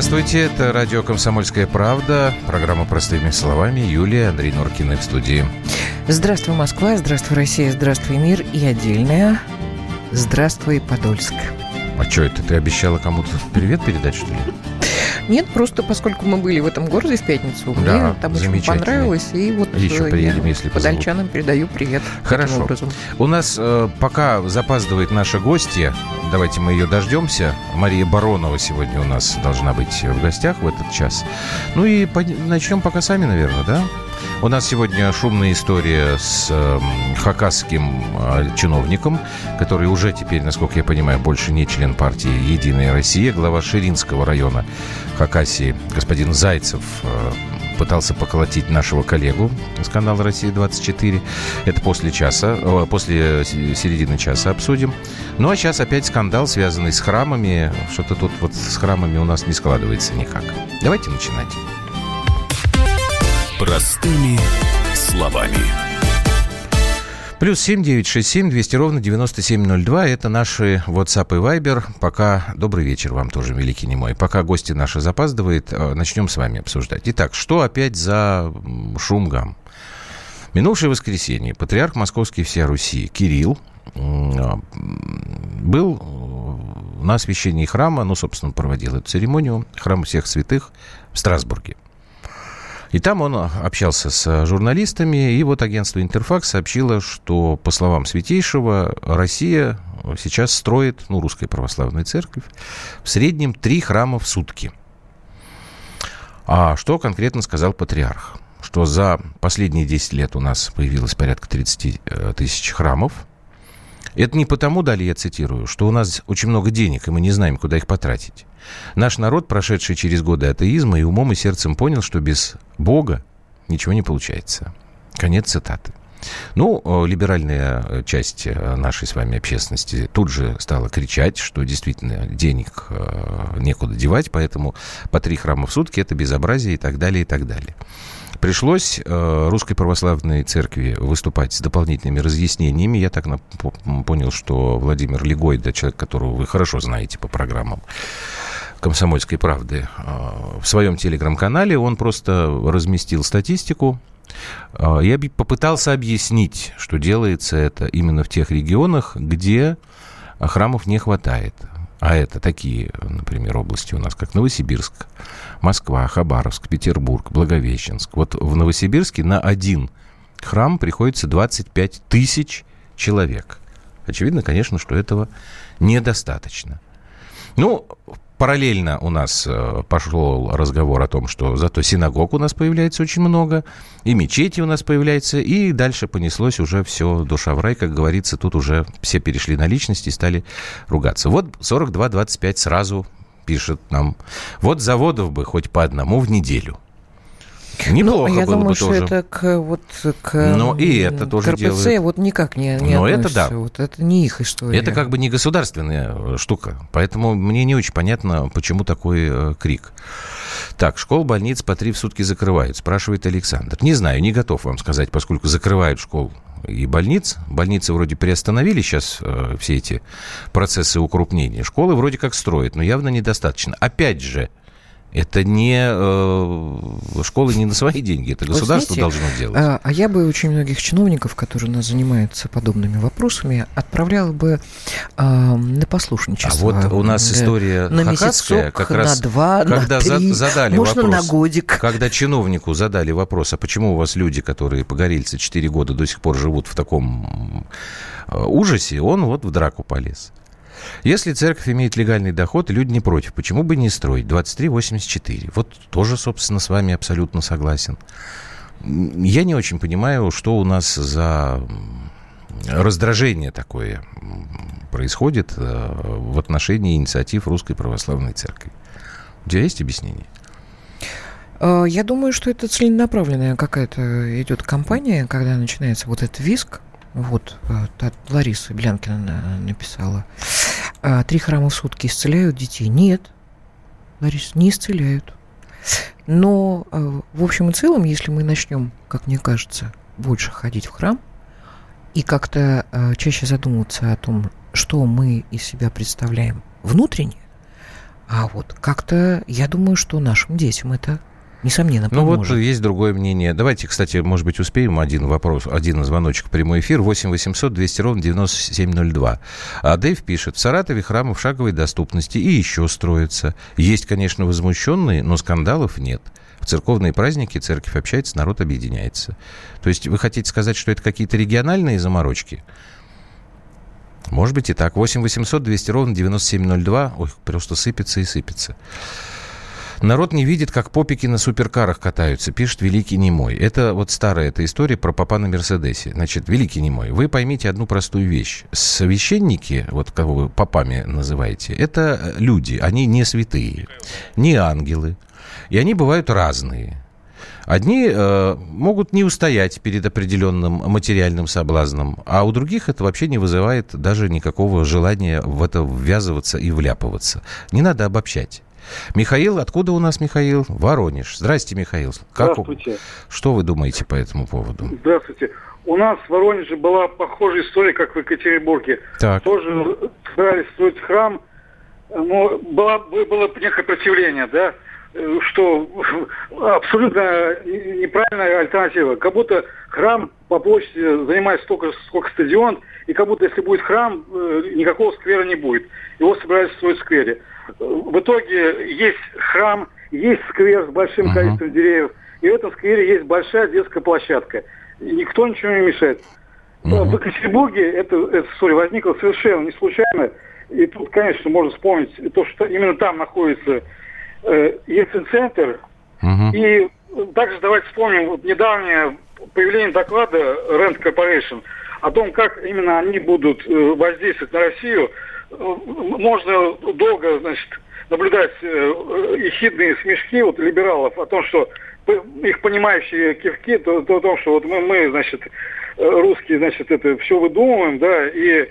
Здравствуйте, это радио «Комсомольская правда», программа «Простыми словами», Юлия Андрей Норкина в студии. Здравствуй, Москва, здравствуй, Россия, здравствуй, мир и отдельная «Здравствуй, Подольск». А что это, ты обещала кому-то привет передать, что ли? Нет, просто поскольку мы были в этом городе в пятницу, да, мне там очень понравилось. И вот Еще э, приедем, если подольчанам передаю привет. Хорошо. У нас э, пока запаздывает наша гостья, давайте мы ее дождемся. Мария Баронова сегодня у нас должна быть в гостях в этот час. Ну и начнем пока сами, наверное, да? У нас сегодня шумная история с э, хакасским э, чиновником, который уже теперь, насколько я понимаю, больше не член партии «Единая Россия». Глава Ширинского района Хакасии господин Зайцев э, пытался поколотить нашего коллегу с канала «Россия-24». Это после часа, после середины часа обсудим. Ну а сейчас опять скандал, связанный с храмами. Что-то тут вот с храмами у нас не складывается никак. Давайте начинать. Простыми словами. Плюс семь девять шесть семь двести ровно девяносто семь ноль два. Это наши WhatsApp и Viber. Пока добрый вечер вам тоже, великий не мой. Пока гости наши запаздывают, э, начнем с вами обсуждать. Итак, что опять за м, шум гам? Минувшее воскресенье патриарх Московский всея Руси Кирилл а, был э, на освящении храма, ну, собственно, проводил эту церемонию, храм всех святых в Страсбурге. И там он общался с журналистами, и вот агентство «Интерфакс» сообщило, что, по словам Святейшего, Россия сейчас строит, ну, Русская Православная Церковь, в среднем три храма в сутки. А что конкретно сказал патриарх? Что за последние 10 лет у нас появилось порядка 30 э, тысяч храмов. Это не потому, далее я цитирую, что у нас очень много денег, и мы не знаем, куда их потратить. Наш народ, прошедший через годы атеизма, и умом и сердцем понял, что без Бога ничего не получается. Конец цитаты. Ну, э, либеральная э, часть э, нашей с вами общественности тут же стала кричать, что действительно денег некуда девать, поэтому по три храма в сутки это безобразие и так далее, и так далее. Пришлось э, Русской Православной Церкви выступать с дополнительными разъяснениями. Я так понял, что Владимир Легойда, человек, которого вы хорошо знаете по программам «Комсомольской правды», э, в своем телеграм-канале он просто разместил статистику. Э, я попытался объяснить, что делается это именно в тех регионах, где храмов не хватает. А это такие, например, области у нас, как Новосибирск, Москва, Хабаровск, Петербург, Благовещенск. Вот в Новосибирске на один храм приходится 25 тысяч человек. Очевидно, конечно, что этого недостаточно. Ну, параллельно у нас э, пошел разговор о том, что зато синагог у нас появляется очень много, и мечети у нас появляется, и дальше понеслось уже все душа в рай, как говорится, тут уже все перешли на личности и стали ругаться. Вот 42-25 сразу пишет нам, вот заводов бы хоть по одному в неделю – Неплохо ну, я было думаю, бы что тоже. это к, вот, к Но и это тоже к РПЦ делают. вот никак не, не Но это относится. да. Вот это не их история. Это как бы не государственная э, штука. Поэтому мне не очень понятно, почему такой э, крик. Так, школ, больниц по три в сутки закрывают, спрашивает Александр. Не знаю, не готов вам сказать, поскольку закрывают школ и больниц. Больницы вроде приостановили сейчас э, все эти процессы укрупнения. Школы вроде как строят, но явно недостаточно. Опять же, это не э, школы не на свои деньги, это Вот государство знаете, должно делать. А, а я бы очень многих чиновников, которые у нас занимаются подобными вопросами, отправляла бы а, на А послушничество. вот у нас Э, история на хакасская, месяцок, как раз на два, когда на за- три, задали можно вопрос, на годик. когда чиновнику задали вопрос, а почему у вас люди, которые погорельцы 4 года до сих пор живут в таком э, ужасе, он вот в драку полез. Если церковь имеет легальный доход, люди не против, почему бы не строить? 23,84. Вот тоже, собственно, с вами абсолютно согласен. Я не очень понимаю, что у нас за раздражение такое происходит э, в отношении инициатив Русской Православной Церкви. У тебя есть объяснение? Э, Я думаю, что это целенаправленная какая-то идет кампания, когда начинается вот этот виск. Вот, э, Лариса Блянкина на- написала. А, Три храма в сутки исцеляют детей? Нет, Ларис, не исцеляют. Но, э, в общем и целом, если мы начнем, как мне кажется, больше ходить в храм и как-то э, чаще задумываться о том, что мы из себя представляем внутренне, А вот как-то, я думаю, что нашим детям это несомненно, поможет. Ну вот есть другое мнение. Давайте, кстати, может быть, успеем один вопрос, один звоночек в прямой эфир. 8 800 200 ровно 9702. А Дэйв пишет, в Саратове храмы в шаговой доступности и еще строятся. Есть, конечно, возмущенные, но скандалов нет. В церковные праздники церковь общается, народ объединяется. То есть вы хотите сказать, что это какие-то региональные заморочки? Может быть и так. 8 800 200 ровно 9702. Ой, просто сыпется и сыпется. Народ не видит, как попики на суперкарах катаются, пишет Великий Немой. Это вот старая эта история про папа на Мерседесе. Значит, Великий Немой, вы поймите одну простую вещь. Священники, вот кого вы папами называете, это люди, они не святые, не ангелы. И они бывают разные. Одни э, могут не устоять перед определенным материальным соблазном, а у других это вообще не вызывает даже никакого желания в это ввязываться и вляпываться. Не надо обобщать. Михаил, откуда у нас Михаил? Воронеж. Здрасте, Михаил. Как Здравствуйте. Что вы думаете по этому поводу? Здравствуйте. У нас в Воронеже была похожая история, как в Екатеринбурге. Так. Тоже собирались строить храм, но было, было некое противление, да, что абсолютно неправильная альтернатива. Как будто храм по площади занимает столько, сколько стадион, и как будто если будет храм, э, никакого сквера не будет. Его собирались строить в сквере в итоге есть храм, есть сквер с большим uh-huh. количеством деревьев, и в этом сквере есть большая детская площадка. И никто ничего не мешает. Uh-huh. В Екатеринбурге эта, эта история возникла совершенно не случайно. И тут, конечно, можно вспомнить то, что именно там находится э, центр Uh-huh. И также давайте вспомним вот недавнее появление доклада Rent Corporation о том, как именно они будут э, воздействовать на Россию можно долго, значит, наблюдать э, ехидные смешки вот либералов о том, что их понимающие кивки, то, то о том, что вот мы, мы, значит, русские, значит, это все выдумываем, да, и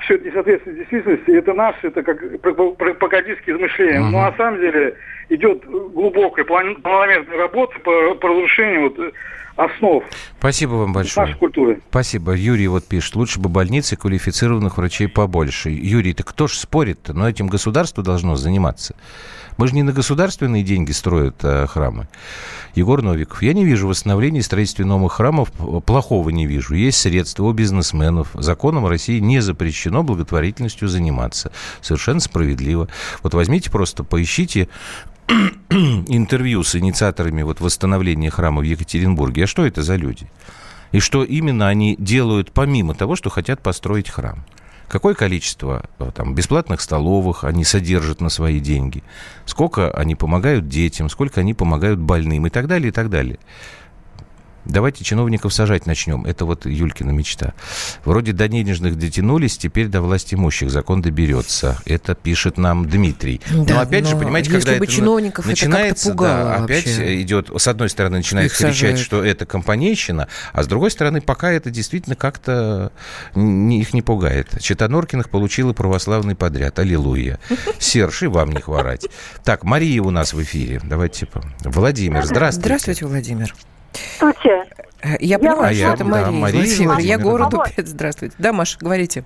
все это не соответствует действительности, это наше, это как пропагандистские измышления. Uh-huh. Но на самом деле идет глубокая планомерная работа по, по разрушению вот основ. Спасибо вам большое. Нашей культуры. Спасибо. Юрий вот пишет, лучше бы больницы квалифицированных врачей побольше. Юрий, ты кто ж спорит-то? Но этим государство должно заниматься. Мы же не на государственные деньги строят а, храмы. Егор Новиков. Я не вижу восстановления и строительства новых храмов. Плохого не вижу. Есть средства у бизнесменов. Законом России не запрещено благотворительностью заниматься. Совершенно справедливо. Вот возьмите просто, поищите интервью с инициаторами вот восстановления храма в Екатеринбурге. А что это за люди? И что именно они делают помимо того, что хотят построить храм? Какое количество э, там, бесплатных столовых они содержат на свои деньги? Сколько они помогают детям? Сколько они помогают больным? И так далее, и так далее. Давайте чиновников сажать начнем. Это вот Юлькина мечта. Вроде до денежных дотянулись, теперь до власти имущих закон доберется. Это пишет нам Дмитрий. Да, но опять но же, понимаете, когда это чиновников начинается, это да, опять вообще. идет, с одной стороны, начинает Их кричать, сажают. что это компанейщина, а с другой стороны, пока это действительно как-то их не пугает. Чита Норкиных получила православный подряд. Аллилуйя. Серж, и вам не хворать. Так, Мария у нас в эфире. Давайте. Владимир, здравствуйте. Здравствуйте, Владимир. Здравствуйте. Я понимаю, что это Мария. Да, Мария Владимир, я городу привет, здравствуйте. Да, Маша, говорите.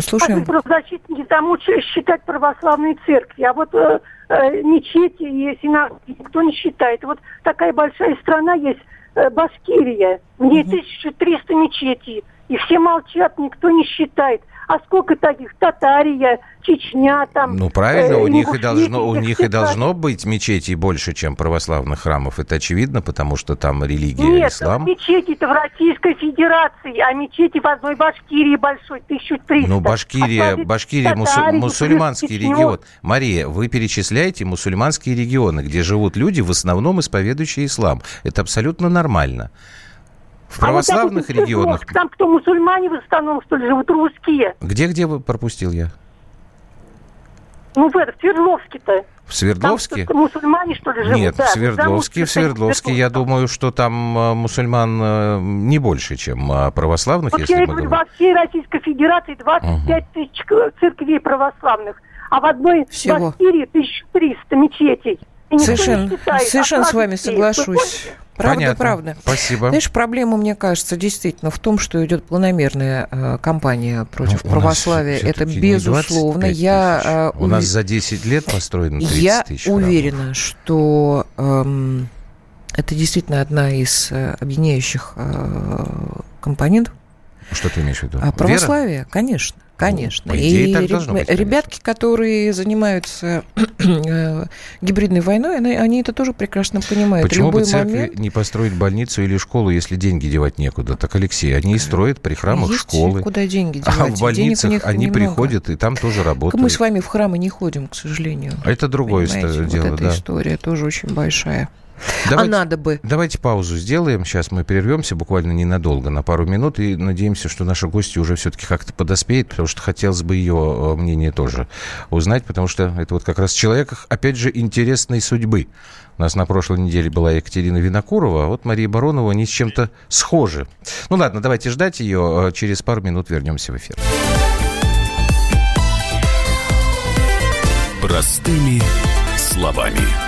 Слушаем. Правозащитники не тому считать православные церкви, а вот э, э, мечети и синагоги никто не считает. Вот такая большая страна есть, э, Башкирия, в ней угу. 1300 мечетей, и все молчат, никто не считает а сколько таких? Татария, Чечня там. Ну, правильно, э, у них, и должно, у них и должно быть мечетей больше, чем православных храмов. Это очевидно, потому что там религия Нет, ислам. Нет, мечети-то в Российской Федерации, а мечети в одной Башкирии большой, 1300. Ну, Башкирия, а Башкирия Татарии, мусульманский регион. Мария, вы перечисляете мусульманские регионы, где живут люди, в основном исповедующие ислам. Это абсолютно нормально. В православных а вот регионах... Там кто, мусульмане в основном, что ли, живут, русские? Где-где вы пропустил я? Ну, в, это, в Свердловске-то. В Свердловске? Там мусульмане, что ли, живут? Нет, да, в Свердловске, в Свердловске, я думаю, что там э, мусульман э, не больше, чем э, православных, вот если я мы говорим. во всей Российской Федерации 25 угу. тысяч церквей православных, а в одной Всего. Башкирии 1300 мечетей. Совершенно, совершенно с вами соглашусь. Правда, Понятно. правда. Спасибо. Знаешь, проблема, мне кажется, действительно в том, что идет планомерная э, кампания против ну, православия. Это безусловно. Я, э, у нас за 10 лет построено 30 я тысяч. Я уверена, что э, это действительно одна из э, объединяющих э, компонентов. Что ты имеешь в виду? А православие, Вера? конечно. Конечно. Ну, идее, и так реб... быть, ребятки, которые занимаются э, гибридной войной, они, они это тоже прекрасно понимают. Почему Любой бы церкви момент... не построить больницу или школу, если деньги девать некуда? Так, Алексей, они и строят при храмах Есть школы. Куда деньги девать? А в больницах они немного. приходят и там тоже работают. Мы с вами в храмы не ходим, к сожалению. А это другое Понимаете, дело, вот эта да. история тоже очень большая. Давайте, а надо бы. Давайте паузу сделаем. Сейчас мы прервемся буквально ненадолго, на пару минут, и надеемся, что наша гостья уже все-таки как-то подоспеет, потому что хотелось бы ее э, мнение тоже узнать, потому что это вот как раз человек, опять же, интересной судьбы. У нас на прошлой неделе была Екатерина Винокурова, а вот Мария Баронова, они с чем-то схожи. Ну ладно, давайте ждать ее. Э, через пару минут вернемся в эфир. Простыми словами.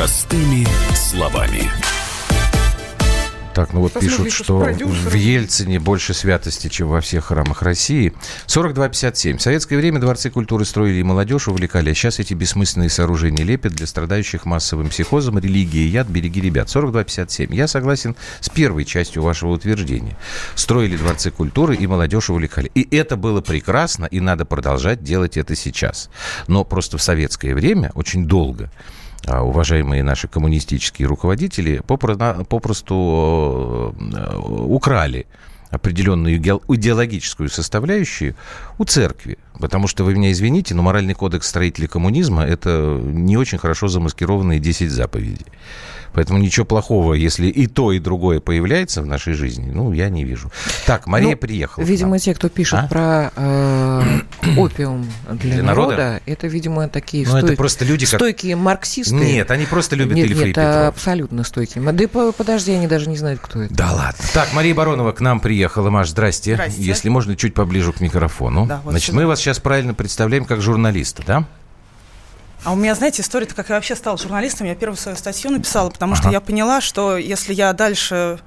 Простыми словами. Так, ну вот Посмотри, пишут, что в Ельцине больше святости, чем во всех храмах России. 42,57. В советское время дворцы культуры строили и молодежь увлекали, а сейчас эти бессмысленные сооружения лепят для страдающих массовым психозом, религии, яд, береги ребят. 42,57. Я согласен с первой частью вашего утверждения. Строили дворцы культуры и молодежь увлекали. И это было прекрасно, и надо продолжать делать это сейчас. Но просто в советское время очень долго уважаемые наши коммунистические руководители попросту э, украли определенную идеологическую составляющую у церкви. Потому что, вы меня извините, но моральный кодекс строителей коммунизма – это не очень хорошо замаскированные 10 заповедей. Поэтому ничего плохого, если и то, и другое появляется в нашей жизни, ну, я не вижу. Так, Мария ну, приехала. Видимо, те, кто пишет а? про э, опиум для, для народа, народа, это, видимо, такие ну, стойк... это просто люди, как... стойкие марксисты. Нет, они просто любят нет, Ильфа нет, это абсолютно стойкие. Да подожди, они даже не знают, кто это. Да ладно. Так, Мария Баронова к нам приехала. Маш, здрасте. здрасте. Если можно, чуть поближе к микрофону. Да, вот Значит, сюда. мы вас сейчас правильно представляем как журналиста, да? А у меня, знаете, история-то, как я вообще стала журналистом, я первую свою статью написала, потому ага. что я поняла, что если я дальше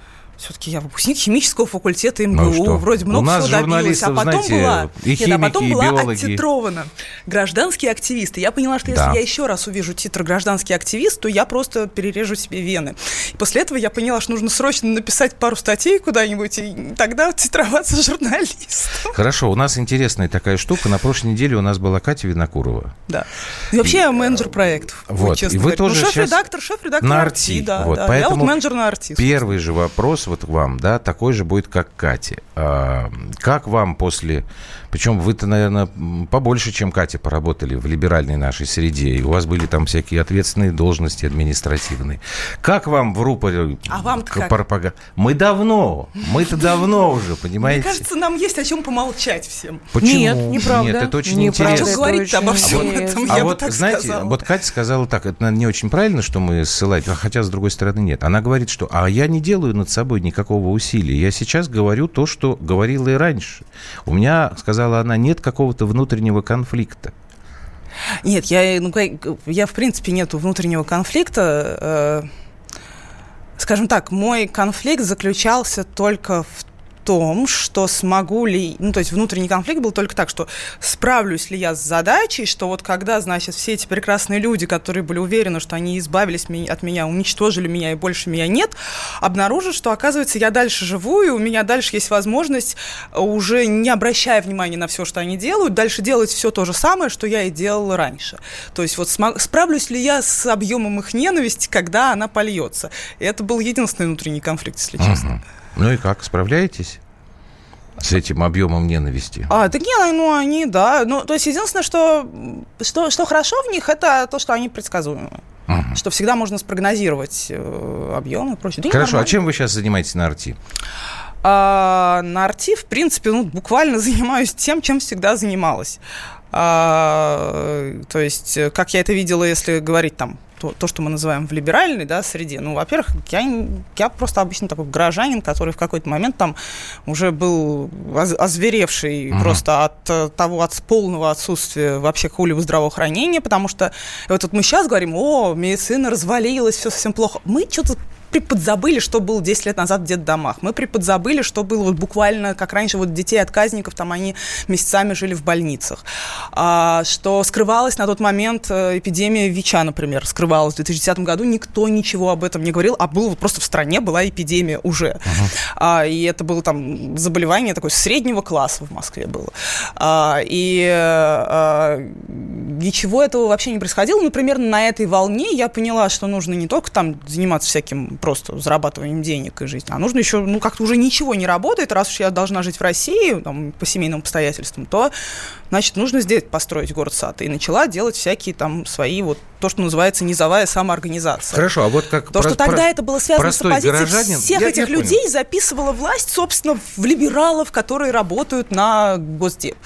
все-таки я выпускник химического факультета МГУ, ну, вроде много всего добилась, а потом знаете, была, и химики, нет, а потом и была биологи. оттитрована. Гражданские активисты. Я поняла, что если да. я еще раз увижу титр «Гражданский активист», то я просто перережу себе вены. И после этого я поняла, что нужно срочно написать пару статей куда-нибудь, и тогда титроваться журналистом. Хорошо, у нас интересная такая штука. На прошлой неделе у нас была Катя Винокурова. Да. И вообще я менеджер проектов. Вот, и вы говоря. тоже ну, шеф-редактор, шеф-редактор на арти. Да, вот, да. Поэтому я вот менеджер на арти. Первый же вопрос вот вам, да, такой же будет, как Кате. А, как вам после... Причем вы-то, наверное, побольше, чем Катя, поработали в либеральной нашей среде, и у вас были там всякие ответственные должности административные. Как вам в рупоре... А вам как? Пропаг... Мы давно, мы-то давно уже, понимаете? Мне кажется, нам есть о чем помолчать всем. Почему? Нет, неправда. Нет, это очень неправда. интересно. Что говорить обо всем а этом, а я вот, бы так знаете, сказала. вот Катя сказала так, это наверное, не очень правильно, что мы ссылать, хотя, с другой стороны, нет. Она говорит, что, а я не делаю над собой никакого усилия. Я сейчас говорю то, что говорила и раньше. У меня, сказала она, нет какого-то внутреннего конфликта. Нет, я, ну, я в принципе нету внутреннего конфликта. Э, скажем так, мой конфликт заключался только в том, что смогу ли, ну, то есть внутренний конфликт был только так, что справлюсь ли я с задачей, что вот когда, значит, все эти прекрасные люди, которые были уверены, что они избавились от меня, уничтожили меня и больше меня нет, обнаружат, что, оказывается, я дальше живу, и у меня дальше есть возможность, уже не обращая внимания на все, что они делают, дальше делать все то же самое, что я и делала раньше. То есть вот справлюсь ли я с объемом их ненависти, когда она польется. И это был единственный внутренний конфликт, если честно. Uh-huh. Ну и как, справляетесь? с этим объемом ненависти? А, так нет, ну они, да. Ну, то есть единственное, что, что, что хорошо в них, это то, что они предсказуемы. Угу. Что всегда можно спрогнозировать э, объемы и прочее. Да Хорошо, а чем вы сейчас занимаетесь на арти? А, на арти, в принципе, ну, буквально занимаюсь тем, чем всегда занималась. А, то есть, как я это видела, если говорить там то, то, что мы называем в либеральной да, среде, ну, во-первых, я, я просто обычно такой горожанин, который в какой-то момент там уже был озверевший uh-huh. просто от э, того, от полного отсутствия вообще какого-либо здравоохранения, потому что вот, вот мы сейчас говорим, о, медицина развалилась, все совсем плохо. Мы что-то приподзабыли, что было 10 лет назад в детдомах. Мы приподзабыли, что было вот буквально, как раньше, вот детей отказников, там они месяцами жили в больницах. А, что скрывалась на тот момент э, эпидемия ВИЧа, например, скрывалась в 2010 году. Никто ничего об этом не говорил, а было просто в стране была эпидемия уже. Uh-huh. А, и это было там заболевание такое среднего класса в Москве было. А, и а, ничего этого вообще не происходило. Например, на этой волне я поняла, что нужно не только там заниматься всяким просто зарабатыванием денег и жизнь, а нужно еще, ну, как-то уже ничего не работает, раз уж я должна жить в России, там, по семейным обстоятельствам, то, значит, нужно здесь построить город-сад. И начала делать всякие там свои вот то, что называется низовая самоорганизация. Хорошо, а вот как... То, про, что тогда про, это было связано с оппозицией горожанин, всех я, этих я людей, понял. записывала власть, собственно, в либералов, которые работают на Госдеп.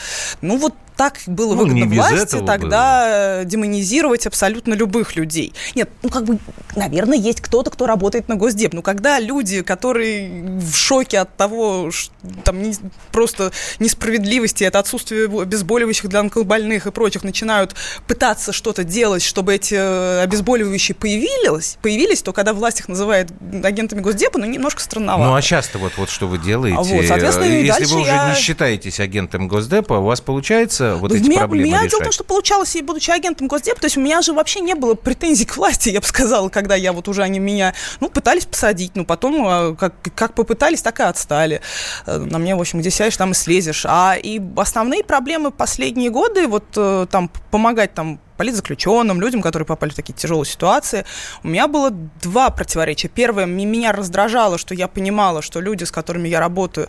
Ну, вот так было ну, выгодно власти тогда было. демонизировать абсолютно любых людей. Нет, ну как бы, наверное, есть кто-то, кто работает на Госдеп. Но когда люди, которые в шоке от того, что там не, просто несправедливости, от отсутствия обезболивающих для онкобольных и прочих, начинают пытаться что-то делать, чтобы эти э, обезболивающие появились, появились, то когда власть их называет агентами Госдепа, ну немножко странновато. Ну а часто вот, вот что вы делаете? А вот, соответственно, Если вы уже я... не считаетесь агентом Госдепа, у вас получается вот эти меня, проблемы меня решать? дело в том, что получалось, и будучи агентом Госдепа, то есть у меня же вообще не было претензий к власти, я бы сказала, когда я вот уже они меня, ну, пытались посадить, ну, потом а, как, как попытались, так и отстали. Э, на мне, в общем, где сядешь, там и слезешь. А и основные проблемы последние годы, вот э, там помогать там политзаключенным, людям, которые попали в такие тяжелые ситуации. У меня было два противоречия. Первое, меня раздражало, что я понимала, что люди, с которыми я работаю,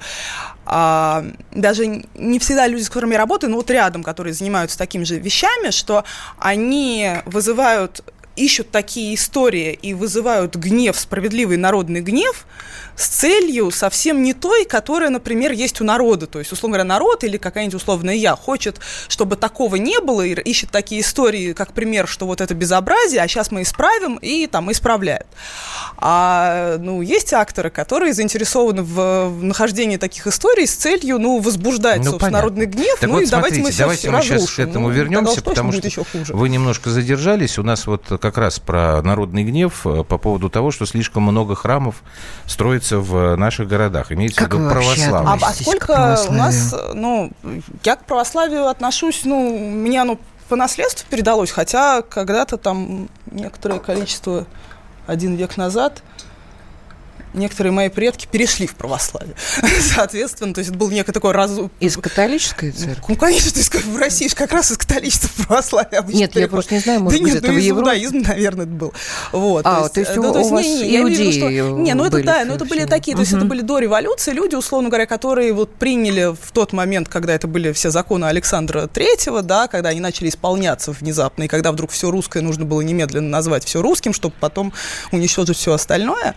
а, даже не всегда люди, с которыми я работаю, но вот рядом, которые занимаются такими же вещами, что они вызывают ищут такие истории и вызывают гнев, справедливый народный гнев, с целью совсем не той, которая, например, есть у народа. То есть, условно говоря, народ или какая-нибудь условная я хочет, чтобы такого не было, и ищет такие истории, как пример, что вот это безобразие, а сейчас мы исправим, и там исправляют. А ну, есть акторы, которые заинтересованы в, в нахождении таких историй с целью ну, возбуждать, ну, собственно, народный гнев. Так ну вот, и смотрите, давайте мы, давайте мы сейчас к этому ну, вернемся, потому что вы немножко задержались. У нас вот как раз про народный гнев э, по поводу того, что слишком много храмов строится в наших городах, имеется как в виду православие. А, а сколько у нас, ну, я к православию отношусь, ну, мне оно по наследству передалось, хотя когда-то там некоторое количество, один век назад, некоторые мои предки перешли в православие. Соответственно, то есть это был некое такое раз... Из католической церкви? Ну, конечно, есть в России как раз из католичества в православие обычно Нет, я просто не знаю, может да быть, нет, это ну, в Европе? иудаизм, наверное, это был. Вот, а, то есть, то есть, ну, то есть у вас не, не, иудеи что, Не, ну это да, ну это были такие, то есть это были до революции люди, условно говоря, которые вот приняли в тот момент, когда это были все законы Александра Третьего, да, когда они начали исполняться внезапно, и когда вдруг все русское нужно было немедленно назвать все русским, чтобы потом уничтожить все остальное.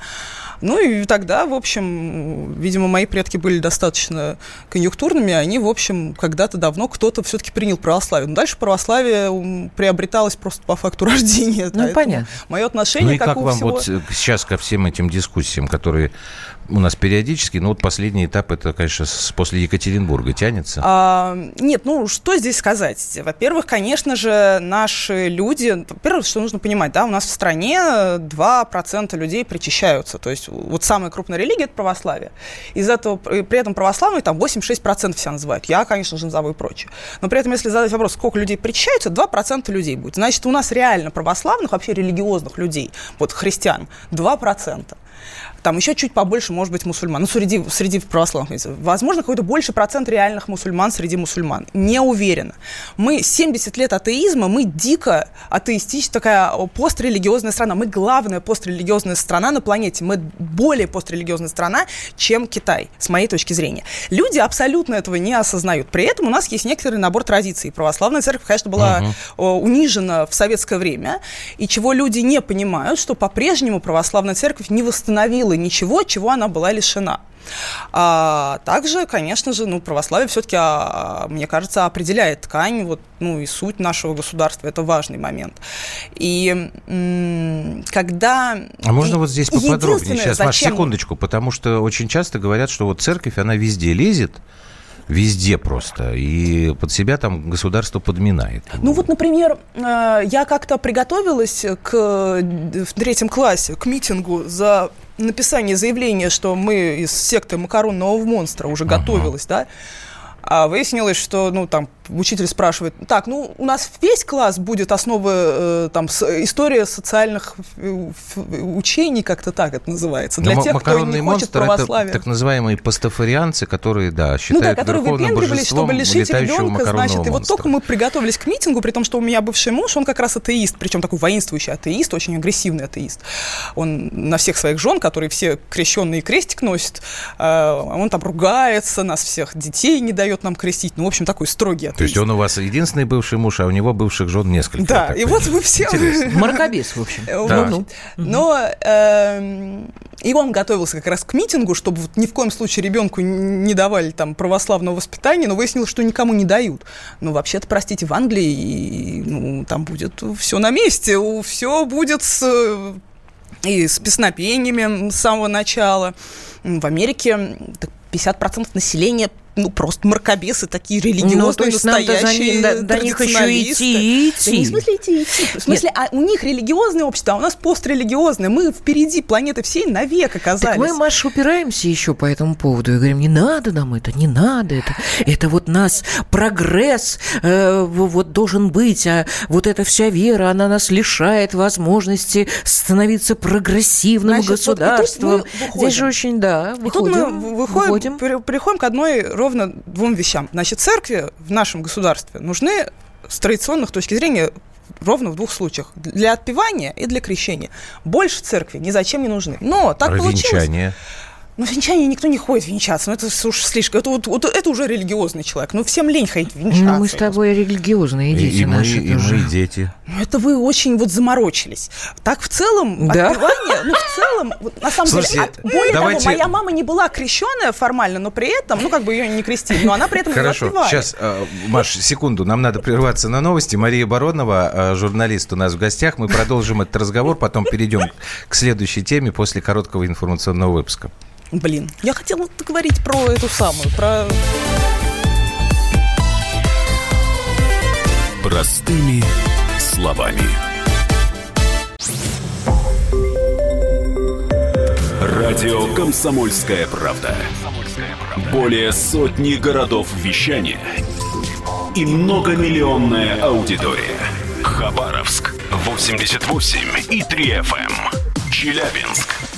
Ну и тогда, в общем, видимо, мои предки были достаточно конъюнктурными, они, в общем, когда-то давно кто-то все-таки принял православие. Но дальше православие приобреталось просто по факту рождения. Ну, понятно. Мое отношение, ну и как, как вам всего... вот сейчас ко всем этим дискуссиям, которые у нас периодически, но вот последний этап, это, конечно, после Екатеринбурга тянется. А, нет, ну, что здесь сказать? Во-первых, конечно же, наши люди, во-первых, что нужно понимать, да, у нас в стране 2% людей причащаются, то есть вот самая крупная религия – это православие. Из этого, при этом православные там 86% все называют, я, конечно же, назову и прочее. Но при этом, если задать вопрос, сколько людей причащаются, 2% людей будет. Значит, у нас реально православных, вообще религиозных людей, вот христиан, 2%. Там еще чуть побольше, может быть, мусульман. Ну, среди, среди православных. Возможно, какой-то больше процент реальных мусульман среди мусульман. Не уверена. Мы 70 лет атеизма, мы дико атеистическая, такая пострелигиозная страна. Мы главная пострелигиозная страна на планете. Мы более пострелигиозная страна, чем Китай, с моей точки зрения. Люди абсолютно этого не осознают. При этом у нас есть некоторый набор традиций. Православная церковь, конечно, была угу. унижена в советское время, и чего люди не понимают, что по-прежнему православная церковь не восстановила было ничего, чего она была лишена. А также, конечно же, ну, православие все-таки, а, мне кажется, определяет ткань, вот, ну, и суть нашего государства. Это важный момент. И когда... А можно вот здесь поподробнее? Сейчас, зачем... Маш, секундочку, потому что очень часто говорят, что вот церковь, она везде лезет, Везде просто. И под себя там государство подминает. Ну вот, например, э, я как-то приготовилась к, в третьем классе к митингу за написание заявления, что мы из секты макаронного монстра уже ага. готовилась, да, а выяснилось, что, ну, там, учитель спрашивает, так, ну, у нас весь класс будет основы, э, там, с, история социальных э, учений, как-то так это называется, для Но тех, кто не хочет православия. Это так называемые пастафарианцы, которые, да, считают ну, да, которые выпендривались, чтобы лишить ребенка, значит, монстра. и вот только мы приготовились к митингу, при том, что у меня бывший муж, он как раз атеист, причем такой воинствующий атеист, очень агрессивный атеист. Он на всех своих жен, которые все крещенные крестик носит, э, он там ругается, нас всех детей не дает нам крестить, ну, в общем, такой строгий атеист. То есть он у вас единственный бывший муж, а у него бывших жен несколько. Да, и вот вы все... Маркобес, в общем. Да. Ну, но э, и он готовился как раз к митингу, чтобы вот ни в коем случае ребенку не давали там православного воспитания, но выяснилось, что никому не дают. Ну, вообще-то, простите, в Англии и, ну, там будет все на месте, все будет с, и с песнопениями с самого начала. В Америке 50% населения ну, просто мракобесы такие религиозные, ну, то есть настоящие нам до, до них еще идти, идти. Да не в смысле идти, идти. В смысле, а у них религиозное общество, а у нас пострелигиозное. Мы впереди планеты всей навек оказались. Так мы, Маш, упираемся еще по этому поводу и говорим, не надо нам это, не надо это. Это вот нас прогресс э, вот должен быть, а вот эта вся вера, она нас лишает возможности становиться прогрессивным Значит, государством. Вот, Здесь же очень, да, выходим. И тут мы выходим, выходим. приходим к одной ровно двум вещам. Значит, церкви в нашем государстве нужны с традиционных точки зрения ровно в двух случаях. Для отпевания и для крещения. Больше церкви ни зачем не нужны. Но так Провинчание. получилось. Ну, венчание никто не ходит венчаться. Ну, это уж слишком. Это, вот, вот, это уже религиозный человек. Ну, всем лень ходить венчаться. Ну, мы с тобой религиозные дети и, и наши. Мы, и мы дети. Ну, это вы очень вот заморочились. Так, в целом, да? отпевание, ну, в целом, вот, на самом Слушайте, деле, от, более давайте... того, моя мама не была крещенная формально, но при этом, ну, как бы ее не крестили, но она при этом Хорошо, отпевает. сейчас, э, Маш, секунду, нам надо прерваться на новости. Мария Баронова, э, журналист у нас в гостях. Мы продолжим этот разговор, потом перейдем к следующей теме после короткого информационного выпуска. Блин, я хотела говорить про эту самую, про... Простыми словами. Радио «Комсомольская правда». Более сотни городов вещания и многомиллионная аудитория. Хабаровск 88 и 3 FM. Челябинск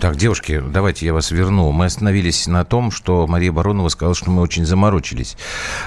Так, девушки, давайте я вас верну. Мы остановились на том, что Мария Баронова сказала, что мы очень заморочились,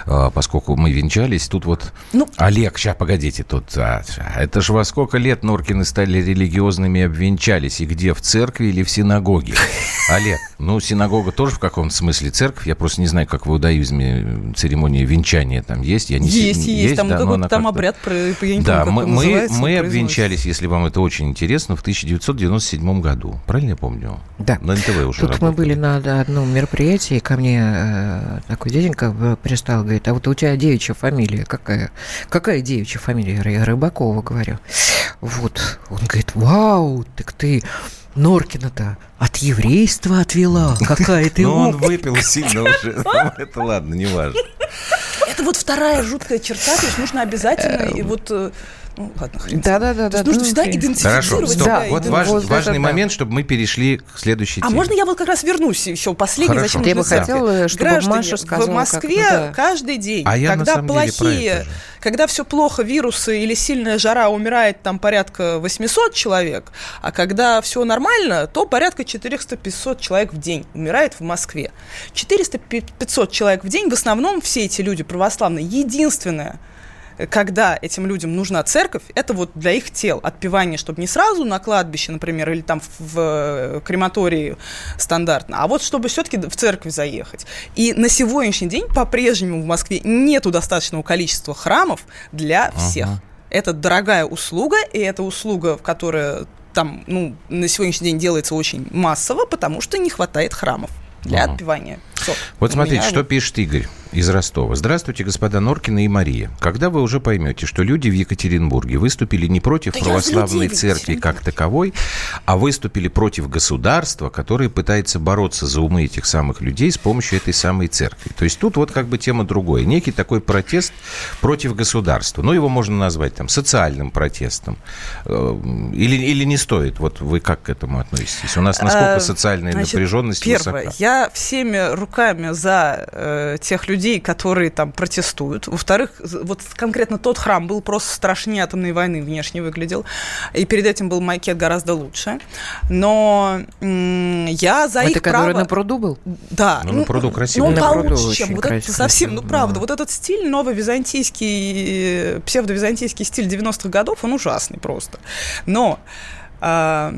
а, поскольку мы венчались. Тут вот ну... Олег, сейчас, погодите, тут... А, это же во сколько лет Норкины стали религиозными и обвенчались? И где, в церкви или в синагоге? Олег, ну, синагога тоже в каком-то смысле церковь. Я просто не знаю, как в иудаизме церемония венчания там есть. Я не есть, есть, есть. Там, да, какой-то там обряд, про, я не да, помню, мы, мы, мы обвенчались, если вам это очень интересно, в 1997 году. Правильно я помню? Видео. Да. На НТВ уже Тут работали. мы были на одном мероприятии, ко мне э, такой дяденька пристал, говорит, а вот у тебя девичья фамилия какая? Какая девичья фамилия? Я Рыбакова говорю. Вот. Он говорит, вау, так ты Норкина-то от еврейства отвела. Какая ты Ну, он выпил сильно уже. Это ладно, не важно. Это вот вторая жуткая черта, то есть нужно обязательно, и вот э, ну, ладно, хрен. Да, да, да, да. нужно ну, всегда окей. идентифицировать Хорошо, стоп. себя. Вот важ- вот это важный да. момент, чтобы мы перешли к следующей А теме. можно я вот как раз вернусь еще последний, Хорошо. зачем Я бы хотела, чтобы Граждане, Маша сказала, в Москве как- да. каждый день, А я когда плохие, это когда все плохо, вирусы или сильная жара, умирает там порядка 800 человек, а когда все нормально, то порядка 400-500 человек в день умирает в Москве. 400-500 человек в день, в основном все эти люди православные, единственное, когда этим людям нужна церковь, это вот для их тел отпевание, чтобы не сразу на кладбище, например, или там в, в крематории стандартно, а вот чтобы все-таки в церковь заехать. И на сегодняшний день по-прежнему в Москве нету достаточного количества храмов для всех. Это дорогая услуга, и это услуга, которая там, ну, на сегодняшний день делается очень массово, потому что не хватает храмов для Ага. отпевания. Вот смотрите, меня что пишет Игорь из Ростова. Здравствуйте, господа Норкина и Мария. Когда вы уже поймете, что люди в Екатеринбурге выступили не против Да православной церкви как таковой, а выступили против государства, которое пытается бороться за умы этих самых людей с помощью этой самой церкви. То есть тут вот как бы тема другая. Некий такой протест против государства. Ну, его можно назвать там социальным протестом. Э, Или, или не стоит? Вот вы как к этому относитесь? У нас насколько А, социальная значит, напряженность Первое, высока? я всеми руками за э, тех людей, которые там протестуют. Во-вторых, вот конкретно тот храм был просто страшнее атомной войны внешне выглядел. И перед этим был макет гораздо лучше. Но м, я за Это их который право... на пруду был? Да. Ну, на пруду красиво. Ну, На получше, чем. Вот красиво, совсем, ну, да. правда, вот этот стиль, новый византийский, э, псевдовизантийский стиль 90-х годов, он ужасный просто. Но а,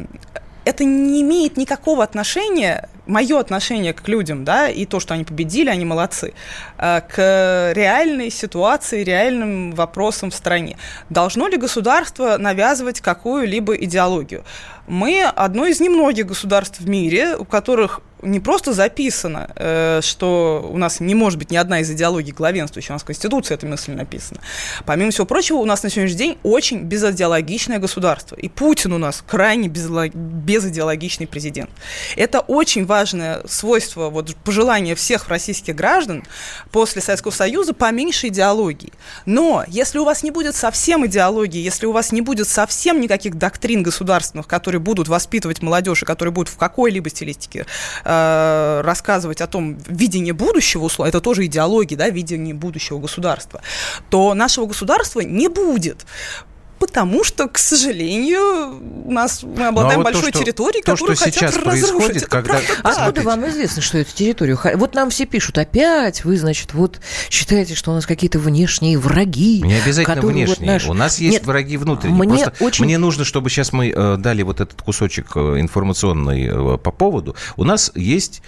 это не имеет никакого отношения, мое отношение к людям, да, и то, что они победили, они молодцы, а, к реальной ситуации, реальным вопросам в стране. Должно ли государство навязывать какую-либо идеологию? Мы одно из немногих государств в мире, у которых не просто записано, э, что у нас не может быть ни одна из идеологий главенствующей, у нас в Конституции эта мысль написана. Помимо всего прочего, у нас на сегодняшний день очень безидеологичное государство. И Путин у нас крайне безидеологичный президент. Это очень важное свойство, вот пожелание всех российских граждан после Советского Союза поменьше идеологии. Но если у вас не будет совсем идеологии, если у вас не будет совсем никаких доктрин государственных, которые будут воспитывать молодежь и которые будут в какой-либо стилистике э, рассказывать о том видении будущего, условно, это тоже идеология, да, видение будущего государства, то нашего государства не будет. Потому что, к сожалению, у нас мы обладаем Ну, а вот то, большой что- территорией, то, которую что хотят сейчас разрушить. происходит, когда- правда так. Откуда вам известно, что это территорию? Вот нам все пишут, опять вы, значит, вот считаете, что у нас какие-то внешние враги. Не обязательно которые вот внешние. наши- У нас есть Нет, враги внутренние. мне Просто очень- мне нужно, чтобы сейчас мы э, дали вот этот кусочек э, информационный э, по поводу. У нас есть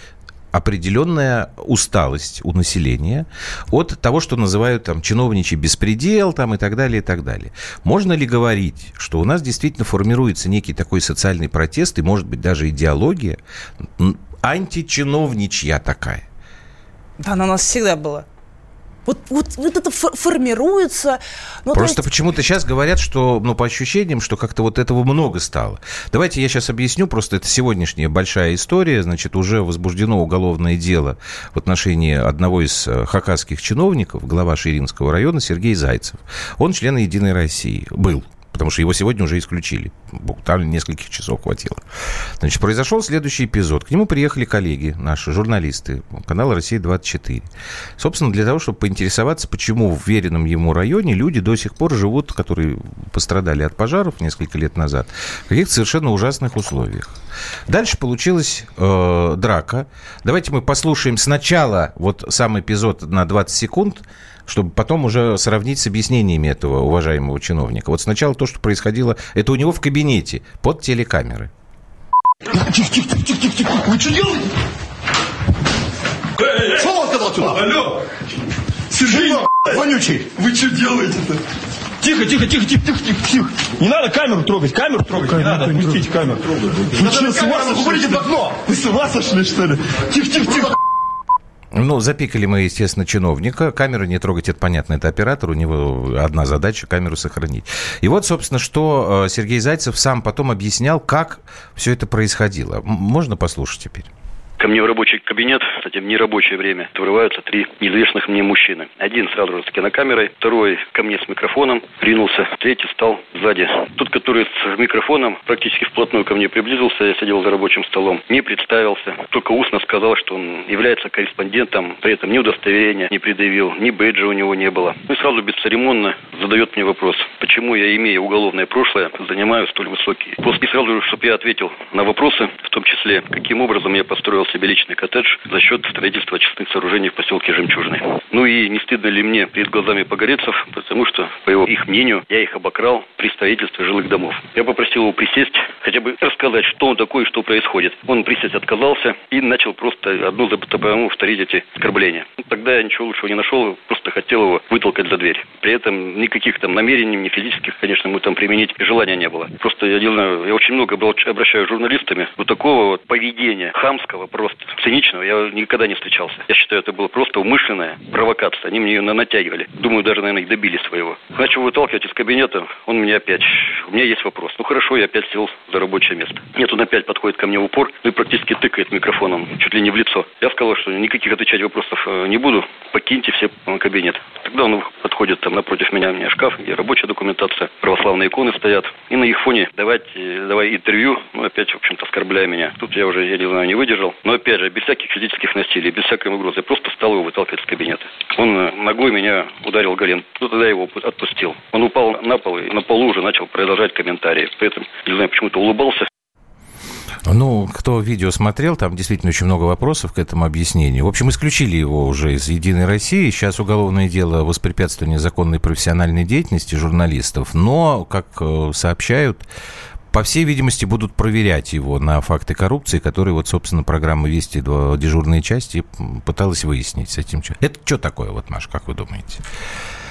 определенная усталость у населения от того, что называют там чиновничий беспредел там, и так далее, и так далее. Можно ли говорить, что у нас действительно формируется некий такой социальный протест и, может быть, даже идеология античиновничья такая? Да, она у нас всегда была. Вот, вот, вот это фор- формируется. Ну, то Просто есть- почему-то сейчас говорят, что, ну, по ощущениям, что как-то вот этого много стало. Давайте я сейчас объясню, просто это сегодняшняя большая история, значит, уже возбуждено уголовное дело в отношении одного из э, хакасских чиновников, глава Ширинского района Сергей Зайцев. Он член Единой России, был. Потому что его сегодня уже исключили. Буквально нескольких часов хватило. Значит, произошел следующий эпизод. К нему приехали коллеги, наши журналисты канала «Россия-24». Собственно, для того, чтобы поинтересоваться, почему в веренном ему районе люди до сих пор живут, которые пострадали от пожаров несколько лет назад, в каких-то совершенно ужасных условиях. Дальше получилась э, драка. Давайте мы послушаем сначала вот сам эпизод на 20 секунд, чтобы потом уже сравнить с объяснениями этого уважаемого чиновника. Вот сначала то, что происходило, это у него в кабинете под телекамеры. Тихо, тихо, тихо, тихо, тихо, тихо. Вы что делаете? Что он сказал сюда? Алло! Сергей, Вонючий. вы что делаете-то? Тихо, тихо, тихо, тихо, тихо, тихо, тихо. Не надо камеру трогать, камеру трогать, не надо, отпустите камеру. Вы что, с ума камеру, вы сошли? говорите в окно. Вы с ума сошли, что ли? Тихо, тихо, тихо. Ну, запикали мы, естественно, чиновника. Камеры не трогать, это понятно, это оператор. У него одна задача – камеру сохранить. И вот, собственно, что э, Сергей Зайцев сам потом объяснял, как все это происходило. Можно послушать теперь? Ко мне в рабочий кабинет, кстати, в нерабочее время, врываются три неизвестных мне мужчины. Один сразу же с кинокамерой, второй ко мне с микрофоном ринулся, третий стал сзади. Тот, который с микрофоном практически вплотную ко мне приблизился, я сидел за рабочим столом, не представился, только устно сказал, что он является корреспондентом, при этом ни удостоверения не предъявил, ни бейджа у него не было. Ну и сразу бесцеремонно задает мне вопрос, почему я, имея уголовное прошлое, занимаю столь высокий пост. И сразу же, чтобы я ответил на вопросы, в том числе, каким образом я построил себе личный коттедж за счет строительства очистных сооружений в поселке Жемчужный. Ну и не стыдно ли мне перед глазами погорецов, потому что, по его, их мнению, я их обокрал при строительстве жилых домов. Я попросил его присесть, хотя бы рассказать, что он такой что происходит. Он присесть отказался и начал просто одну за по повторить эти оскорбления. Ну, тогда я ничего лучшего не нашел, просто хотел его вытолкать за дверь. При этом никаких там намерений, ни физических, конечно, мы там применить желания не было. Просто я я очень много обращаюсь с журналистами. Вот такого вот поведения хамского, просто циничного я никогда не встречался. Я считаю, это было просто умышленная провокация. Они мне ее натягивали. Думаю, даже, наверное, и добились своего. Начал выталкивать из кабинета, он мне опять, у меня есть вопрос. Ну хорошо, я опять сел за рабочее место. Нет, он опять подходит ко мне в упор ну и практически тыкает микрофоном чуть ли не в лицо. Я сказал, что никаких отвечать вопросов э, не буду, покиньте все кабинет. Тогда он подходит там напротив меня, у меня шкаф, где рабочая документация, православные иконы стоят. И на их фоне давать, э, давай интервью, ну опять, в общем-то, оскорбляя меня. Тут я уже, я не знаю, не выдержал. Но опять же, без всяких физических насилий, без всякой угрозы. Просто стал его выталкивать из кабинета. Он э, ногой меня ударил голен. Ну, тогда его отпустил. Он упал на пол и на полу уже начал продолжать комментарии. При этом, не знаю, почему-то улыбался. Ну, кто видео смотрел, там действительно очень много вопросов к этому объяснению. В общем, исключили его уже из «Единой России». Сейчас уголовное дело воспрепятствования законной профессиональной деятельности журналистов. Но, как э, сообщают, по всей видимости, будут проверять его на факты коррупции, которые, вот, собственно, программа «Вести» дежурные части пыталась выяснить с этим. Это что такое, вот, Маш, как вы думаете?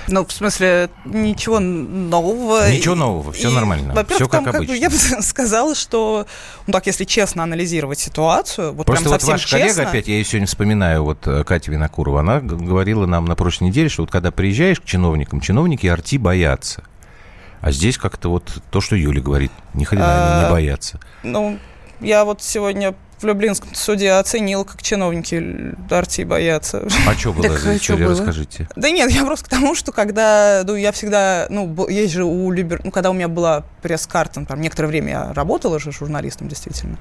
Ну, в смысле, ничего нового. Ничего нового, все и, нормально. Все как там, обычно. Как бы, я бы сказала, что, ну так, если честно анализировать ситуацию, вот Просто прям вот ваш честно... коллега, опять, я ее сегодня вспоминаю, вот э, Катя Винокурова, она говорила нам на прошлой неделе, что вот когда приезжаешь к чиновникам, чиновники арти боятся. А здесь как-то вот то, что Юля говорит, ни хрена а, не боятся. Ну, я вот сегодня в Люблинском суде оценил, как чиновники Арти боятся. А что было за история, расскажите. Да нет, я просто к тому, что когда, ну, я всегда, ну, есть же у Любер, ну, когда у меня была пресс-карта, там, некоторое время я работала же журналистом, действительно,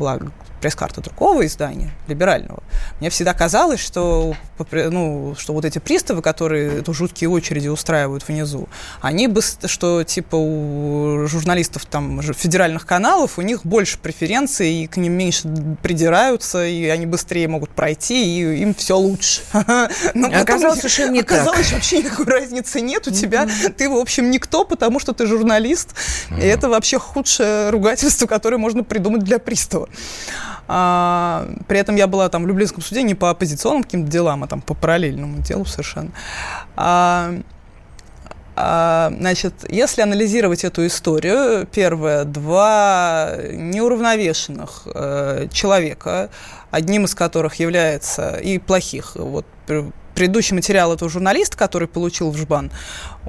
была пресс-карта другого издания, либерального, мне всегда казалось, что, ну, что вот эти приставы, которые эту жуткие очереди устраивают внизу, они бы, что типа у журналистов там федеральных каналов, у них больше преференций, и к ним меньше придираются, и они быстрее могут пройти, и им все лучше. Но оказалось совершенно не Оказалось, так. вообще никакой разницы нет у тебя. Ты, в общем, никто, потому что ты журналист. И это вообще худшее ругательство, которое можно придумать для пристава. А, при этом я была там в Люблинском суде не по оппозиционным каким-то делам, а там по параллельному делу совершенно. А, а, значит, если анализировать эту историю, первое, два неуравновешенных э, человека, одним из которых является и плохих, вот предыдущий материал этого журналиста, который получил в жбан,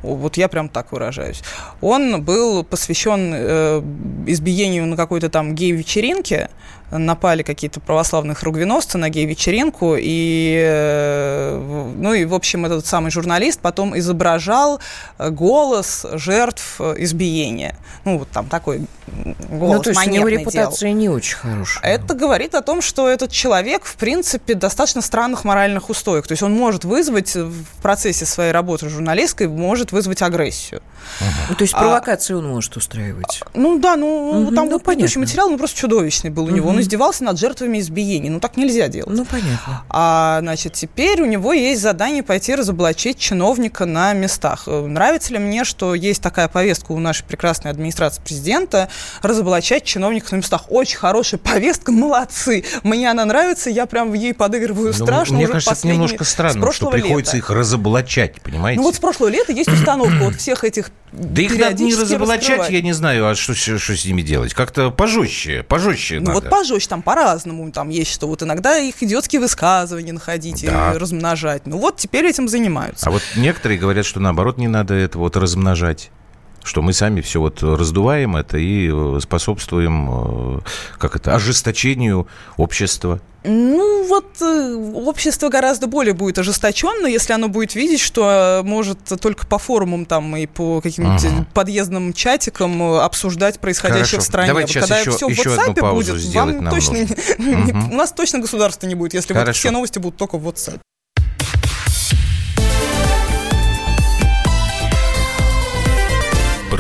вот я прям так выражаюсь, он был посвящен э, избиению на какой-то там гей-вечеринке, напали какие-то православные хругвиностцы на гей-вечеринку, и, э, ну и, в общем, этот самый журналист потом изображал голос жертв избиения. Ну, вот там такой голос Ну, то есть у него репутация делал. не очень хорошая. Это говорит о том, что этот человек, в принципе, достаточно странных моральных устоек. То есть он может вызвать в процессе своей работы журналистской, может вызвать агрессию. Угу. То есть провокацию а, он может устраивать? Ну да, ну угу, там ну, предыдущий материал, ну просто чудовищный был у угу. него. Он издевался над жертвами избиений. Ну, так нельзя делать. Ну, понятно. А, значит, теперь у него есть задание пойти разоблачить чиновника на местах. Э, нравится ли мне, что есть такая повестка у нашей прекрасной администрации президента разоблачать чиновников на местах? Очень хорошая повестка, молодцы. Мне она нравится, я прям в ей подыгрываю ну, страшно. Мне кажется, это немножко странно что приходится лета. их разоблачать, понимаете? Ну вот с прошлого лета есть установка вот всех этих Да их надо не разоблачать, я не знаю, а что, что с ними делать? Как-то пожестче, пожестче Ну надо. вот пожестче, там по-разному, там есть что, вот иногда их идиотские высказывания находить да. и размножать. Ну вот теперь этим занимаются. А вот некоторые говорят, что наоборот не надо это вот размножать что мы сами все вот раздуваем это и э, способствуем, э, как это, ожесточению общества. Ну, вот э, общество гораздо более будет ожесточенно, если оно будет видеть, что может только по форумам там и по каким-нибудь ага. подъездным чатикам обсуждать происходящее Хорошо. в стране. Давайте Когда еще, все еще в WhatsApp будет, вам точно угу. у нас точно государства не будет, если вот все новости будут только в WhatsApp.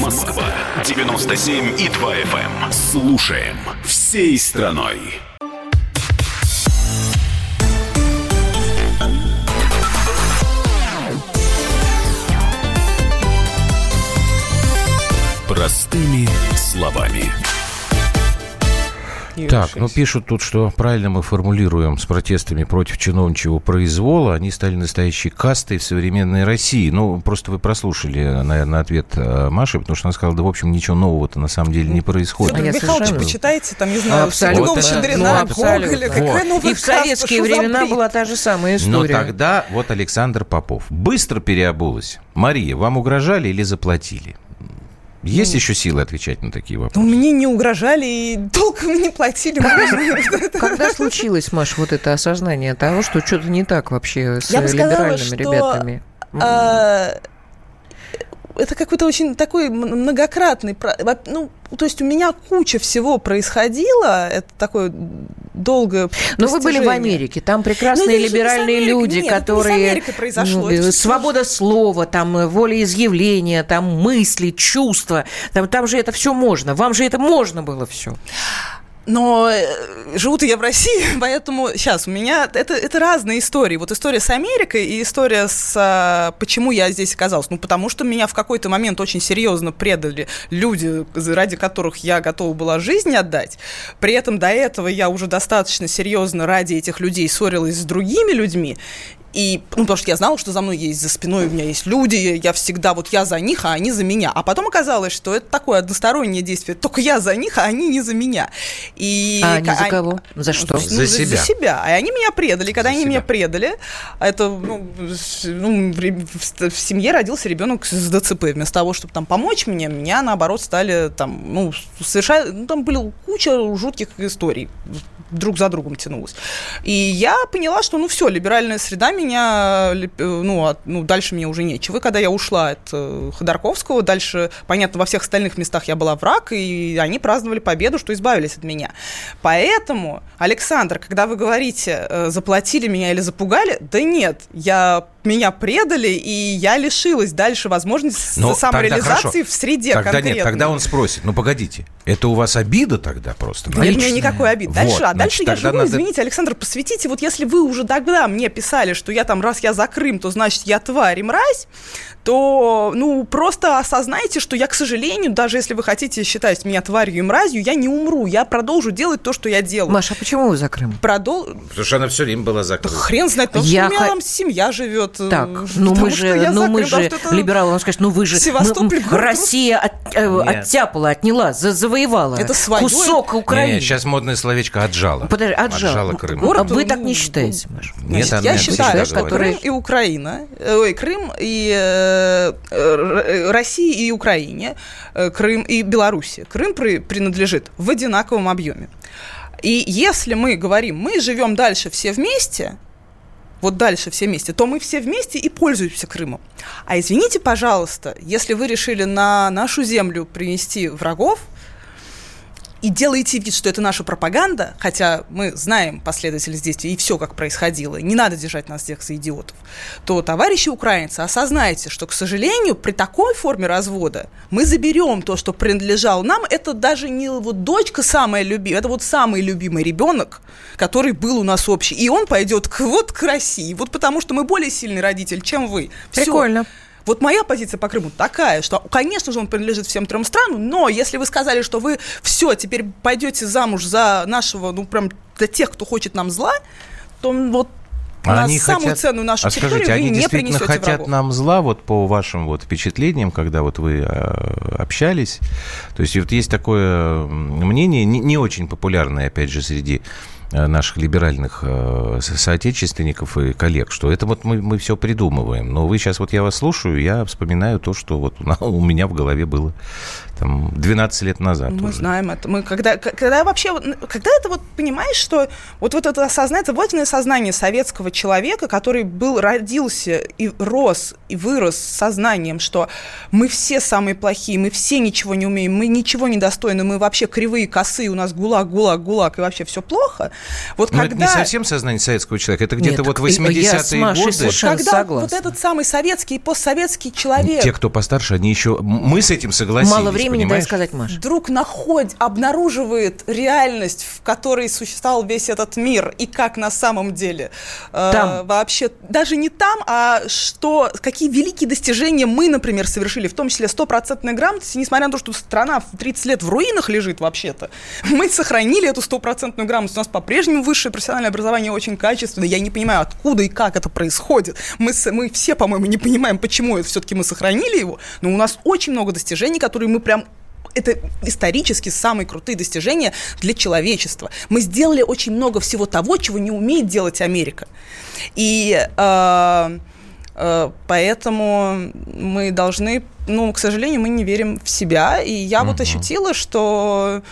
Москва 97 и 2 FM. Эм. Слушаем всей страной. Простыми словами. Так, ну пишут тут, что правильно мы формулируем с протестами против чиновничьего произвола. Они стали настоящей кастой в современной России. Ну, просто вы прослушали, наверное, ответ э, Маши, потому что она сказала, да, в общем, ничего нового-то на самом деле не происходит. А Михайлович, почитайте, там, не знаю, абсолютно. Вот, Щедрина, ну, Гоголя, вот. какая новая И в советские времена была та же самая история. Но тогда вот Александр Попов быстро переобулась. Мария, вам угрожали или заплатили? Есть ну, еще силы отвечать на такие вопросы? Ну, мне не угрожали и толком не платили. Когда случилось, Маш, вот это осознание того, что что-то не так вообще с либеральными ребятами? Это какой-то очень такой многократный... Ну, то есть у меня куча всего происходило, это такое долгое Но вы были в Америке, там прекрасные ну, либеральные Америки, люди, нет, которые... произошло. Ну, свобода слова, там э, волеизъявления, там мысли, чувства, там, там же это все можно, вам же это можно было все. Но э, живу-то я в России, поэтому сейчас у меня это, это разные истории. Вот история с Америкой и история с а, почему я здесь оказался. Ну, потому что меня в какой-то момент очень серьезно предали люди, ради которых я готова была жизнь отдать. При этом до этого я уже достаточно серьезно ради этих людей ссорилась с другими людьми. И, ну, потому что я знала, что за мной есть, за спиной у меня есть люди, я всегда, вот я за них, а они за меня. А потом оказалось, что это такое одностороннее действие, только я за них, а они не за меня. И, а они за кого? За что? Ну, за, себя. За себя. И они меня предали. Когда за они себя. меня предали, это, ну, ну в, в семье родился ребенок с ДЦП. Вместо того, чтобы там помочь мне, меня, наоборот, стали там, ну, совершать, ну, там были куча жутких историй друг за другом тянулась. И я поняла, что, ну, все, либеральная среда меня, э, ну, от, ну, дальше мне уже нечего. И когда я ушла от э, Ходорковского, дальше, понятно, во всех остальных местах я была враг, и они праздновали победу, что избавились от меня. Поэтому, Александр, когда вы говорите, э, заплатили меня или запугали, да нет, я меня предали, и я лишилась дальше возможности Но самореализации в среде тогда конкретной. нет, тогда он спросит, ну погодите, это у вас обида тогда просто? Нет, у меня никакой обиды. Дальше, вот, а дальше значит, я живу, надо... извините, Александр, посвятите, вот если вы уже тогда мне писали, что я там, раз я за Крым, то значит я тварь и мразь, то, ну, просто осознайте, что я, к сожалению, даже если вы хотите считать меня тварью и мразью, я не умру, я продолжу делать то, что я делаю. Маша, а почему вы за Крым? Продол... Потому что она все время была за Крым. Да хрен знает, потому я... что у меня там семья живет. Э, так, ну мы же, ну мы же, либералы, вам скажет, ну вы же, Севастополь, мы, Россия от, э, оттяпала, отняла, за, завоевала. Это свое. Кусок Украины. Нет, сейчас модное словечко отжала. Подожди, отжала. Отжала Крым. Город, а вы так не считаете, Маша? Нет, Значит, я считаю, что Крым и Украина, ой, Крым и э, России и Украине, э, Крым и Беларуси. Крым принадлежит в одинаковом объеме. И если мы говорим, мы живем дальше все вместе, вот дальше все вместе, то мы все вместе и пользуемся Крымом. А извините, пожалуйста, если вы решили на нашу землю принести врагов, и делаете вид, что это наша пропаганда, хотя мы знаем последовательность действий и все, как происходило, не надо держать нас всех за идиотов, то, товарищи украинцы, осознайте, что, к сожалению, при такой форме развода мы заберем то, что принадлежало нам. Это даже не вот дочка самая любимая, это вот самый любимый ребенок, который был у нас общий. И он пойдет к, вот к России, вот потому что мы более сильный родитель, чем вы. Прикольно. Все. Вот моя позиция по Крыму такая, что, конечно же, он принадлежит всем трем странам, но если вы сказали, что вы все, теперь пойдете замуж за нашего, ну, прям за тех, кто хочет нам зла, то вот а они самую хотят... ценную нашу а территорию скажите, вы они не действительно хотят врагу. нам зла, вот по вашим вот впечатлениям, когда вот вы э, общались. То есть вот есть такое мнение, не, не очень популярное, опять же, среди наших либеральных э, соотечественников и коллег, что это вот мы, мы все придумываем. Но вы сейчас, вот я вас слушаю, я вспоминаю то, что вот у меня в голове было там 12 лет назад. Мы уже. знаем это. Мы когда, когда вообще, когда это вот понимаешь, что вот, вот это осознание, это сознание советского человека, который был, родился и рос, и вырос с сознанием, что мы все самые плохие, мы все ничего не умеем, мы ничего не достойны, мы вообще кривые, косые, у нас гулаг, гулаг, гулаг, и вообще все плохо. Вот Но когда... это не совсем сознание советского человека, это где-то вот 80-е годы. Вот когда согласна. вот этот самый советский и постсоветский человек... Те, кто постарше, они еще... Мы с этим согласились, Мало времени, дай сказать, Маша. Вдруг находит, обнаруживает реальность, в которой существовал весь этот мир, и как на самом деле э, там. Э, вообще... Даже не там, а что... Какие великие достижения мы, например, совершили, в том числе стопроцентной грамотности, несмотря на то, что страна в 30 лет в руинах лежит вообще-то. Мы сохранили эту стопроцентную грамотность. У нас по-прежнему высшее профессиональное образование очень качественное. Я не понимаю, откуда и как это происходит. Мы, мы все, по-моему, не понимаем, почему это все-таки мы сохранили его, но у нас очень много достижений, которые мы прям это исторически самые крутые достижения для человечества. Мы сделали очень много всего того, чего не умеет делать Америка. И э, э, поэтому мы должны, ну, к сожалению, мы не верим в себя. И я угу. вот ощутила, что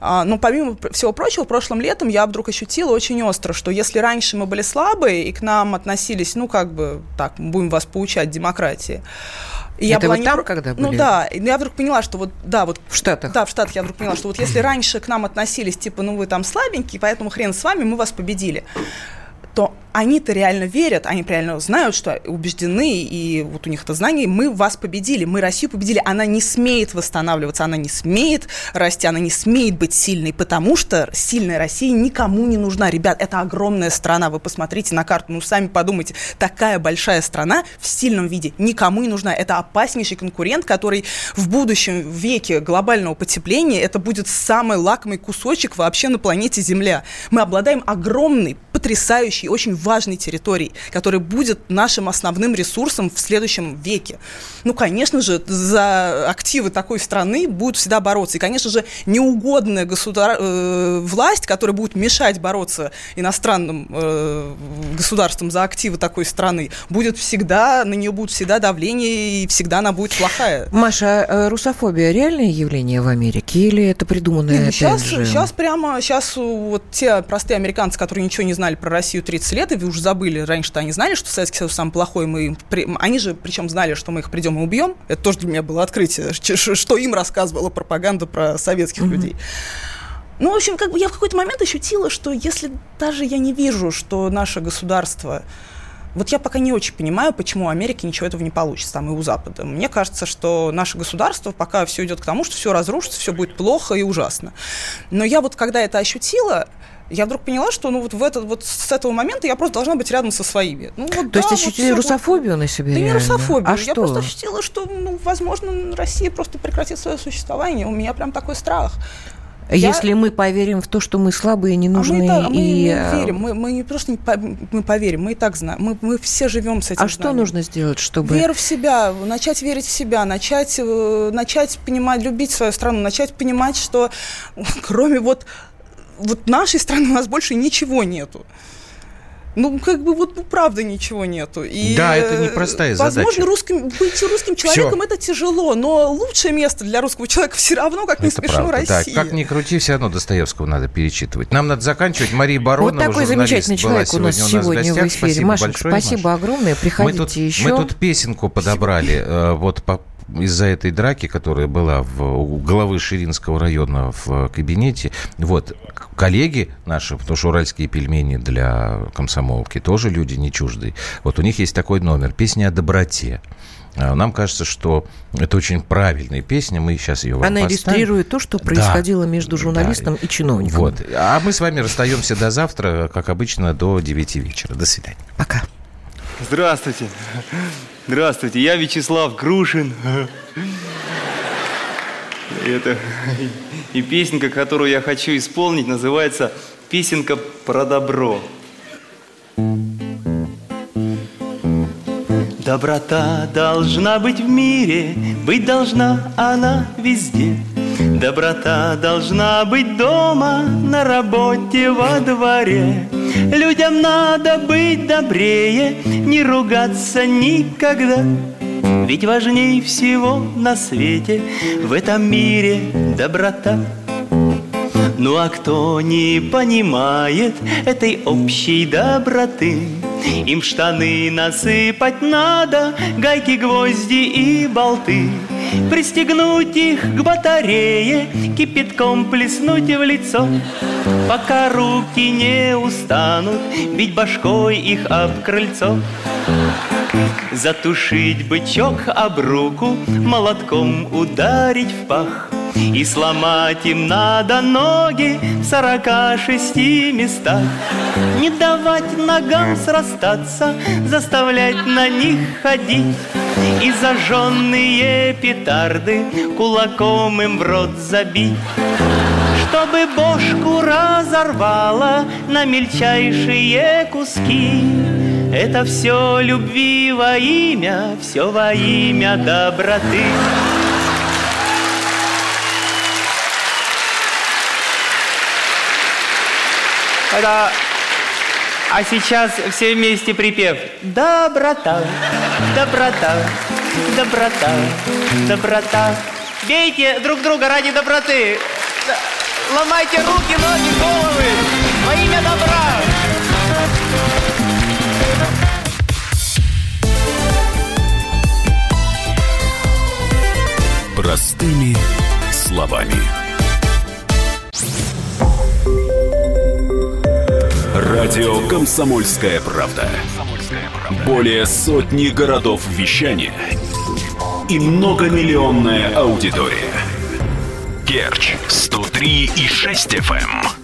а, но помимо всего прочего, прошлым летом я вдруг ощутила очень остро, что если раньше мы были слабые и к нам относились, ну, как бы, так, будем вас поучать демократии, и я Это была вы не там, когда ну были? Ну да, я вдруг поняла, что вот, да, вот... В Штатах? Да, в Штатах я вдруг поняла, что вот если раньше к нам относились, типа, ну вы там слабенькие, поэтому хрен с вами, мы вас победили, то они-то реально верят, они реально знают, что убеждены, и вот у них это знание, мы вас победили, мы Россию победили, она не смеет восстанавливаться, она не смеет расти, она не смеет быть сильной, потому что сильная Россия никому не нужна. Ребят, это огромная страна, вы посмотрите на карту, ну сами подумайте, такая большая страна в сильном виде никому не нужна. Это опаснейший конкурент, который в будущем веке глобального потепления, это будет самый лакомый кусочек вообще на планете Земля. Мы обладаем огромной, потрясающей, очень важной территорией, которая будет нашим основным ресурсом в следующем веке. Ну, конечно же, за активы такой страны будут всегда бороться. И, конечно же, неугодная государ... э, власть, которая будет мешать бороться иностранным э, государствам за активы такой страны, будет всегда, на нее будет всегда давление, и всегда она будет плохая. Маша, а русофобия реальное явление в Америке или это придуманное Нет, сейчас, же? сейчас прямо, сейчас вот те простые американцы, которые ничего не знали про Россию 30 лет, и уже забыли, раньше-то они знали, что Советский Союз самый плохой, мы, они же причем знали, что мы их придем и убьем, это тоже для меня было открытие, что им рассказывала пропаганда про советских mm-hmm. людей. Ну, в общем, как бы я в какой-то момент ощутила, что если даже я не вижу, что наше государство вот я пока не очень понимаю, почему у Америки ничего этого не получится, там и у Запада. Мне кажется, что наше государство пока все идет к тому, что все разрушится, все будет плохо и ужасно. Но я вот когда это ощутила, я вдруг поняла, что ну вот в этот вот с этого момента я просто должна быть рядом со своими. Ну, вот, То да, есть ощутили вот русофобию на себе? Да реально? не русофобию. А я что? просто ощутила, что, ну, возможно, Россия просто прекратит свое существование. У меня прям такой страх. Если я... мы поверим в то, что мы слабые, не нужны а мы, и... мы не верим, мы, мы не просто не по... мы поверим, мы и так знаем, мы, мы все живем с этим. А знанием. что нужно сделать, чтобы... Веру в себя, начать верить в себя, начать, э, начать понимать, любить свою страну, начать понимать, что кроме вот вот нашей страны у нас больше ничего нету. Ну, как бы вот, ну, правда ничего нету. И, да, это непростая возможно, задача. Возможно, русским, быть русским человеком Все. это тяжело, но лучшее место для русского человека все равно, как не смешно, правда. Россия. Так, как ни крути, все равно Достоевского надо перечитывать. Нам надо заканчивать. Мария Баронова, Вот такой замечательный человек у нас сегодня, у нас в, в эфире. Спасибо большое, спасибо Маш. огромное. Приходите мы тут, еще. Мы тут песенку подобрали. Э, вот по из-за этой драки, которая была в, у главы Ширинского района в кабинете, вот, коллеги наши, потому что уральские пельмени для комсомолки тоже люди не чуждые, вот у них есть такой номер, песня о доброте. А, нам кажется, что это очень правильная песня, мы сейчас ее вам Она поставим. иллюстрирует то, что происходило да, между журналистом да. и чиновником. Вот. А мы с вами расстаемся до завтра, как обычно, до 9 вечера. До свидания. Пока. Здравствуйте. Здравствуйте, я Вячеслав Грушин. Это и песенка, которую я хочу исполнить, называется «Песенка про добро». Доброта должна быть в мире, быть должна она везде. Доброта должна быть дома, на работе, во дворе. Людям надо быть добрее, не ругаться никогда. Ведь важней всего на свете в этом мире доброта. Ну а кто не понимает этой общей доброты, Им штаны насыпать надо, гайки, гвозди и болты. Пристегнуть их к батарее, кипятком плеснуть в лицо, Пока руки не устанут, бить башкой их об крыльцо. Затушить бычок об руку, молотком ударить в пах — и сломать им надо ноги в сорока шести местах. Не давать ногам срастаться, заставлять на них ходить. И зажженные петарды кулаком им в рот забить. Чтобы бошку разорвало на мельчайшие куски это все любви во имя, все во имя доброты. Это... А сейчас все вместе припев. Доброта, доброта, доброта, доброта. Бейте друг друга ради доброты. Ломайте руки, ноги, головы во имя добра. Простыми словами. Радио «Комсомольская правда». Более сотни городов вещания и многомиллионная аудитория. Керчь 103 и 6 FM.